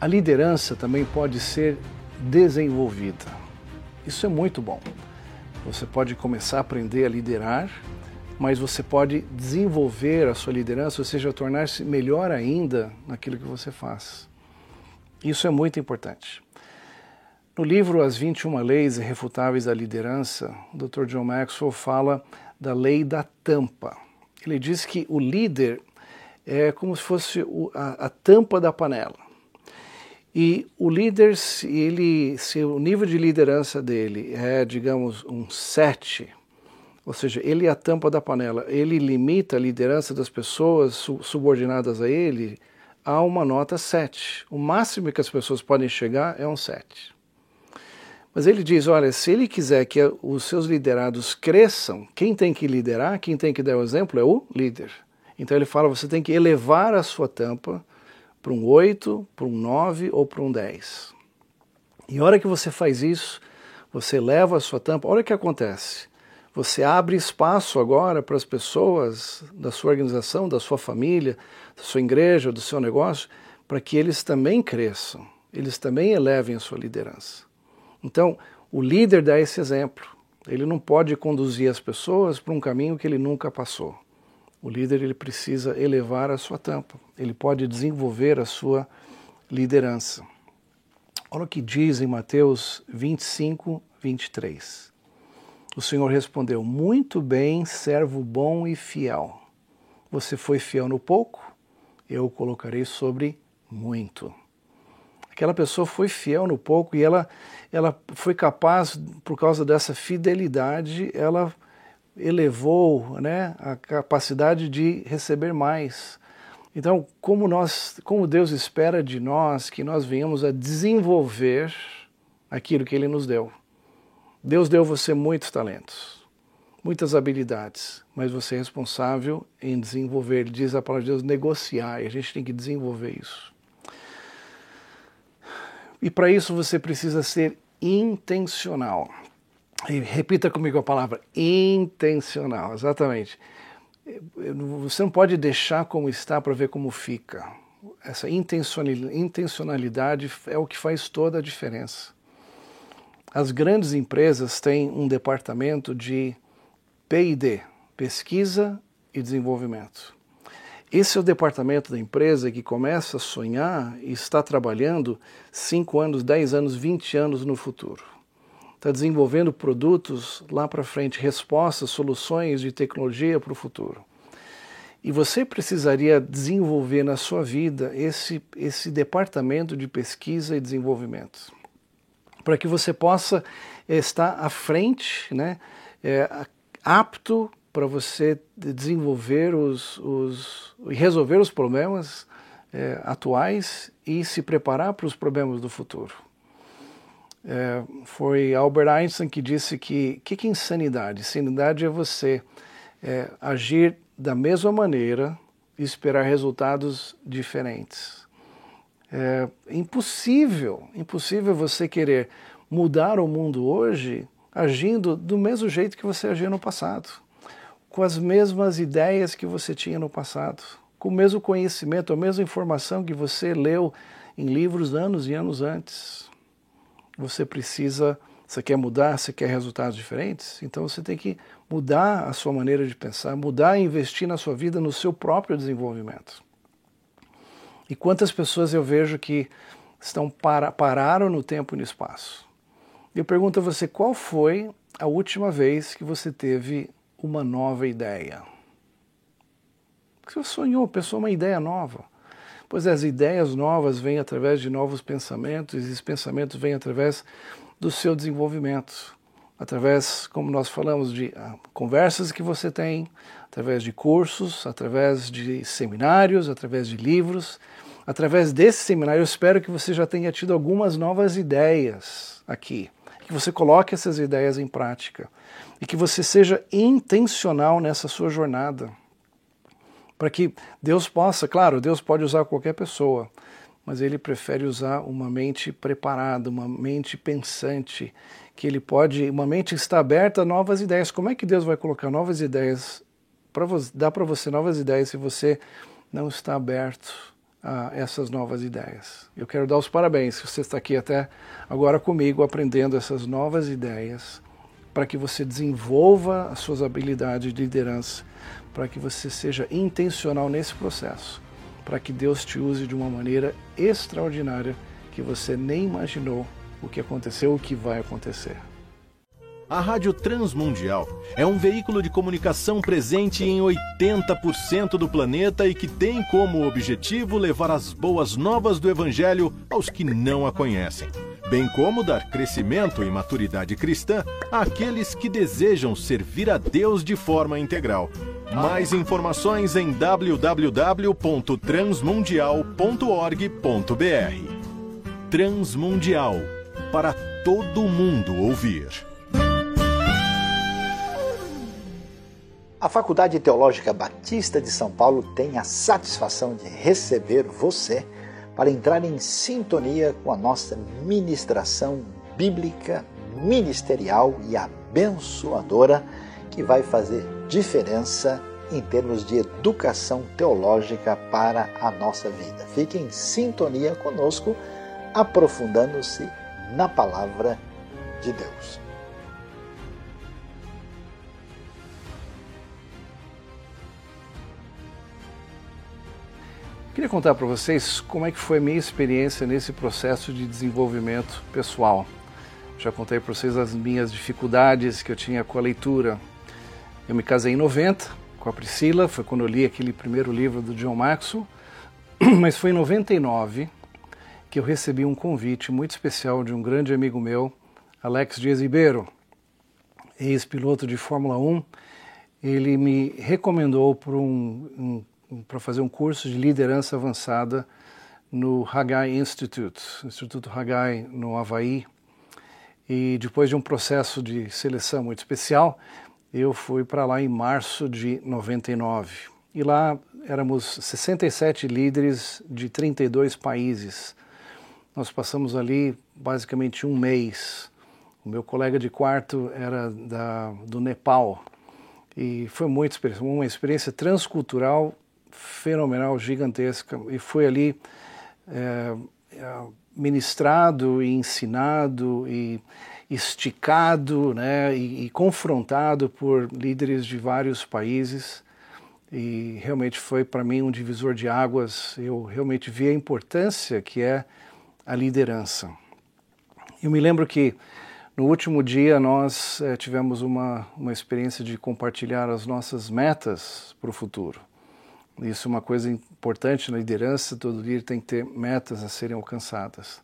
A liderança também pode ser desenvolvida. Isso é muito bom. Você pode começar a aprender a liderar, mas você pode desenvolver a sua liderança, ou seja, tornar-se melhor ainda naquilo que você faz. Isso é muito importante. No livro As 21 Leis Irrefutáveis da Liderança, o Dr. John Maxwell fala da lei da tampa. Ele diz que o líder é como se fosse a, a tampa da panela. E o líder, se, ele, se o nível de liderança dele é, digamos, um 7, ou seja, ele é a tampa da panela, ele limita a liderança das pessoas subordinadas a ele a uma nota 7. O máximo que as pessoas podem chegar é um 7. Mas ele diz: olha, se ele quiser que os seus liderados cresçam, quem tem que liderar, quem tem que dar o exemplo é o líder. Então ele fala: você tem que elevar a sua tampa para um 8, para um 9 ou para um 10. E a hora que você faz isso, você leva a sua tampa, olha o que acontece. Você abre espaço agora para as pessoas da sua organização, da sua família, da sua igreja, do seu negócio, para que eles também cresçam, eles também elevem a sua liderança. Então, o líder dá esse exemplo. Ele não pode conduzir as pessoas para um caminho que ele nunca passou. O líder ele precisa elevar a sua tampa. Ele pode desenvolver a sua liderança. Olha o que diz em Mateus 25, 23. O Senhor respondeu: Muito bem, servo bom e fiel. Você foi fiel no pouco, eu o colocarei sobre muito. Aquela pessoa foi fiel no pouco e ela, ela foi capaz, por causa dessa fidelidade, ela elevou né, a capacidade de receber mais. Então, como nós, como Deus espera de nós que nós venhamos a desenvolver aquilo que Ele nos deu. Deus deu você muitos talentos, muitas habilidades, mas você é responsável em desenvolver. Ele diz a palavra de Deus negociar, e a gente tem que desenvolver isso. E para isso você precisa ser intencional. Repita comigo a palavra intencional, exatamente. Você não pode deixar como está para ver como fica. Essa intencionalidade é o que faz toda a diferença. As grandes empresas têm um departamento de PD, pesquisa e desenvolvimento. Esse é o departamento da empresa que começa a sonhar e está trabalhando 5 anos, 10 anos, 20 anos no futuro. Está desenvolvendo produtos lá para frente, respostas, soluções de tecnologia para o futuro. E você precisaria desenvolver na sua vida esse, esse departamento de pesquisa e desenvolvimento para que você possa estar à frente, né, é, apto para você desenvolver os, os resolver os problemas é, atuais e se preparar para os problemas do futuro. É, foi Albert Einstein que disse que o que, que é insanidade? Insanidade é você é, agir da mesma maneira e esperar resultados diferentes. É impossível, impossível você querer mudar o mundo hoje agindo do mesmo jeito que você agia no passado, com as mesmas ideias que você tinha no passado, com o mesmo conhecimento, a mesma informação que você leu em livros anos e anos antes. Você precisa, você quer mudar, você quer resultados diferentes? Então você tem que mudar a sua maneira de pensar, mudar e investir na sua vida no seu próprio desenvolvimento. E quantas pessoas eu vejo que estão para, pararam no tempo e no espaço. Eu pergunto a você qual foi a última vez que você teve uma nova ideia? Você sonhou, pensou uma ideia nova. Pois é, as ideias novas vêm através de novos pensamentos, e esses pensamentos vêm através do seu desenvolvimento, através, como nós falamos, de ah, conversas que você tem, através de cursos, através de seminários, através de livros, através desse seminário, eu espero que você já tenha tido algumas novas ideias aqui, que você coloque essas ideias em prática. E que você seja intencional nessa sua jornada. Para que Deus possa, claro, Deus pode usar qualquer pessoa, mas ele prefere usar uma mente preparada, uma mente pensante, que ele pode, uma mente que está aberta a novas ideias. Como é que Deus vai colocar novas ideias para dar para você novas ideias se você não está aberto a essas novas ideias. Eu quero dar os parabéns que você está aqui até agora comigo aprendendo essas novas ideias para que você desenvolva as suas habilidades de liderança, para que você seja intencional nesse processo, para que Deus te use de uma maneira extraordinária que você nem imaginou o que aconteceu, o que vai acontecer. A Rádio Transmundial é um veículo de comunicação presente em 80% do planeta e que tem como objetivo levar as boas novas do Evangelho aos que não a conhecem, bem como dar crescimento e maturidade cristã àqueles que desejam servir a Deus de forma integral. Mais informações em www.transmundial.org.br. Transmundial para todo mundo ouvir. A Faculdade Teológica Batista de São Paulo tem a satisfação de receber você para entrar em sintonia com a nossa ministração bíblica, ministerial e abençoadora que vai fazer diferença em termos de educação teológica para a nossa vida. Fique em sintonia conosco, aprofundando-se na palavra de Deus. Queria contar para vocês como é que foi a minha experiência nesse processo de desenvolvimento pessoal. Já contei para vocês as minhas dificuldades que eu tinha com a leitura. Eu me casei em 90 com a Priscila, foi quando eu li aquele primeiro livro do John Maxwell, mas foi em 99 que eu recebi um convite muito especial de um grande amigo meu, Alex Dias Ribeiro, ex-piloto de Fórmula 1. Ele me recomendou para um, um para fazer um curso de liderança avançada no Haggai Institute, Instituto Haggai no Havaí. E depois de um processo de seleção muito especial, eu fui para lá em março de 99. E lá éramos 67 líderes de 32 países. Nós passamos ali basicamente um mês. O meu colega de quarto era da, do Nepal. E foi muito uma experiência transcultural fenomenal, gigantesca, e foi ali é, ministrado e ensinado e esticado né, e, e, confrontado por líderes de vários países e realmente foi para mim um divisor de águas. Eu realmente vi a importância que é a liderança. Eu me lembro que no último dia nós é, tivemos uma, uma experiência de compartilhar as nossas metas para o futuro. Isso é uma coisa importante na liderança, todo líder tem que ter metas a serem alcançadas.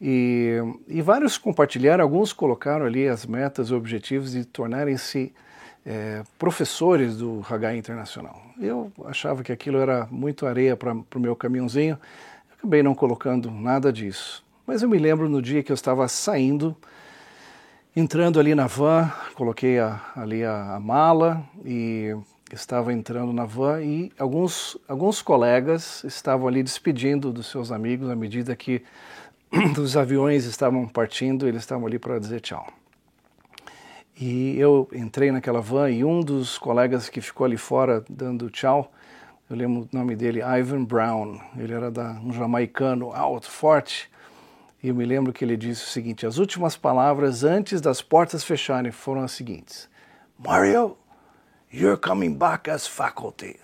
E, e vários compartilharam, alguns colocaram ali as metas objetivos de tornarem-se é, professores do Hagai Internacional. Eu achava que aquilo era muito areia para o meu caminhãozinho, acabei não colocando nada disso. Mas eu me lembro no dia que eu estava saindo, entrando ali na van, coloquei a, ali a, a mala e estava entrando na van e alguns, alguns colegas estavam ali despedindo dos seus amigos à medida que os aviões estavam partindo, eles estavam ali para dizer tchau. E eu entrei naquela van e um dos colegas que ficou ali fora dando tchau, eu lembro o nome dele, Ivan Brown, ele era da, um jamaicano alto, forte, e eu me lembro que ele disse o seguinte: as últimas palavras antes das portas fecharem foram as seguintes: Mario, You're coming back as faculty.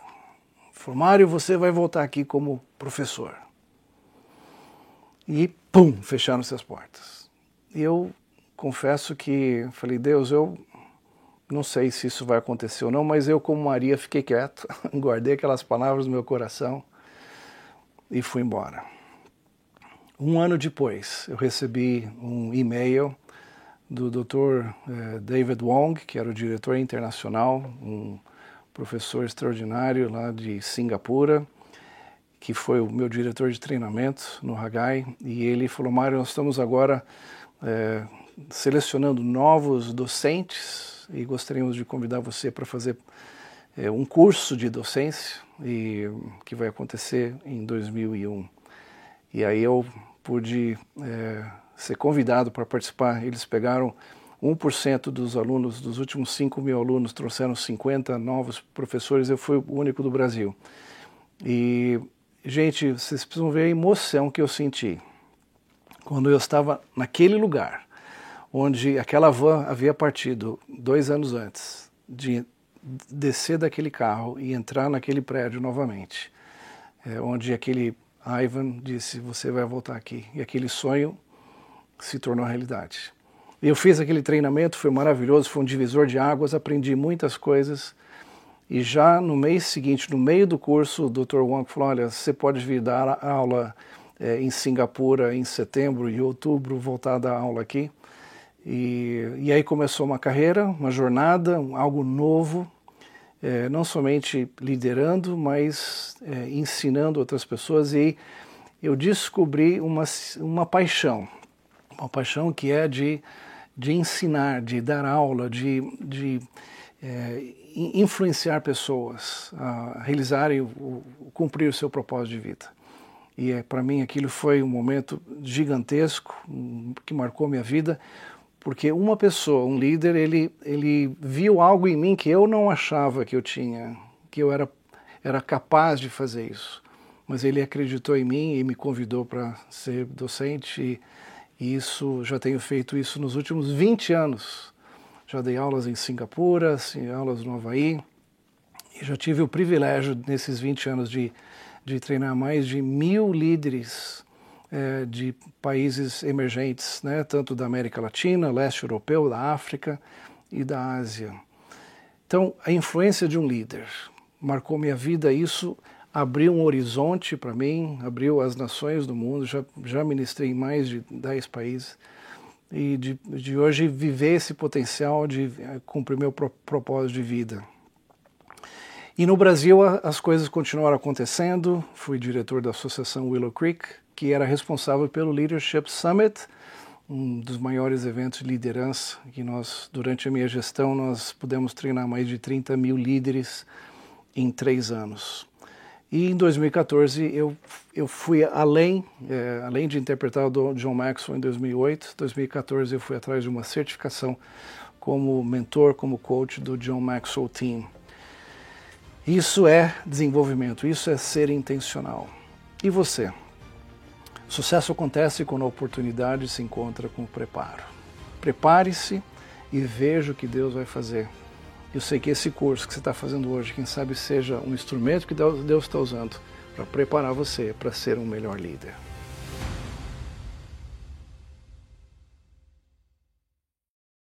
Falou, Mário, você vai voltar aqui como professor. E, pum, fecharam-se as portas. Eu confesso que falei, Deus, eu não sei se isso vai acontecer ou não, mas eu, como Maria, fiquei quieto, guardei aquelas palavras no meu coração e fui embora. Um ano depois, eu recebi um e-mail do Dr. Eh, David Wong, que era o diretor internacional, um professor extraordinário lá de Singapura, que foi o meu diretor de treinamento no Hagai, e ele falou: Mário, nós estamos agora é, selecionando novos docentes e gostaríamos de convidar você para fazer é, um curso de docência e que vai acontecer em 2001. E aí eu pude é, ser convidado para participar. Eles pegaram 1% dos alunos, dos últimos 5 mil alunos, trouxeram 50 novos professores, eu fui o único do Brasil. E gente, vocês precisam ver a emoção que eu senti quando eu estava naquele lugar, onde aquela van havia partido dois anos antes, de descer daquele carro e entrar naquele prédio novamente, é, onde aquele Ivan disse: Você vai voltar aqui. E aquele sonho se tornou realidade. Eu fiz aquele treinamento, foi maravilhoso, foi um divisor de águas, aprendi muitas coisas. E já no mês seguinte, no meio do curso, o Dr. Wong falou: Olha, você pode vir dar aula é, em Singapura em setembro e outubro, voltar a dar aula aqui. E, e aí começou uma carreira, uma jornada, algo novo, é, não somente liderando, mas é, ensinando outras pessoas. E eu descobri uma, uma paixão, uma paixão que é de, de ensinar, de dar aula, de, de é, influenciar pessoas a realizarem, o, cumprir o seu propósito de vida. E é, para mim aquilo foi um momento gigantesco que marcou minha vida, porque uma pessoa, um líder, ele, ele viu algo em mim que eu não achava que eu tinha, que eu era, era capaz de fazer isso. Mas ele acreditou em mim e me convidou para ser docente, e, e isso já tenho feito isso nos últimos 20 anos. Já dei aulas em Singapura, assim, aulas no Havaí, e já tive o privilégio nesses 20 anos de, de treinar mais de mil líderes é, de países emergentes, né, tanto da América Latina, leste europeu, da África e da Ásia. Então, a influência de um líder marcou minha vida, isso abriu um horizonte para mim, abriu as nações do mundo, já, já ministrei em mais de 10 países, e de, de hoje viver esse potencial de é, cumprir meu propósito de vida. E no Brasil as coisas continuaram acontecendo. Fui diretor da Associação Willow Creek, que era responsável pelo Leadership Summit, um dos maiores eventos de liderança que nós, durante a minha gestão, nós pudemos treinar mais de 30 mil líderes em três anos. E em 2014 eu, eu fui além, é, além de interpretar o John Maxwell em 2008, 2014 eu fui atrás de uma certificação como mentor, como coach do John Maxwell Team. Isso é desenvolvimento, isso é ser intencional. E você? Sucesso acontece quando a oportunidade se encontra com o preparo. Prepare-se e veja o que Deus vai fazer. Eu sei que esse curso que você está fazendo hoje, quem sabe seja um instrumento que Deus está usando para preparar você para ser um melhor líder.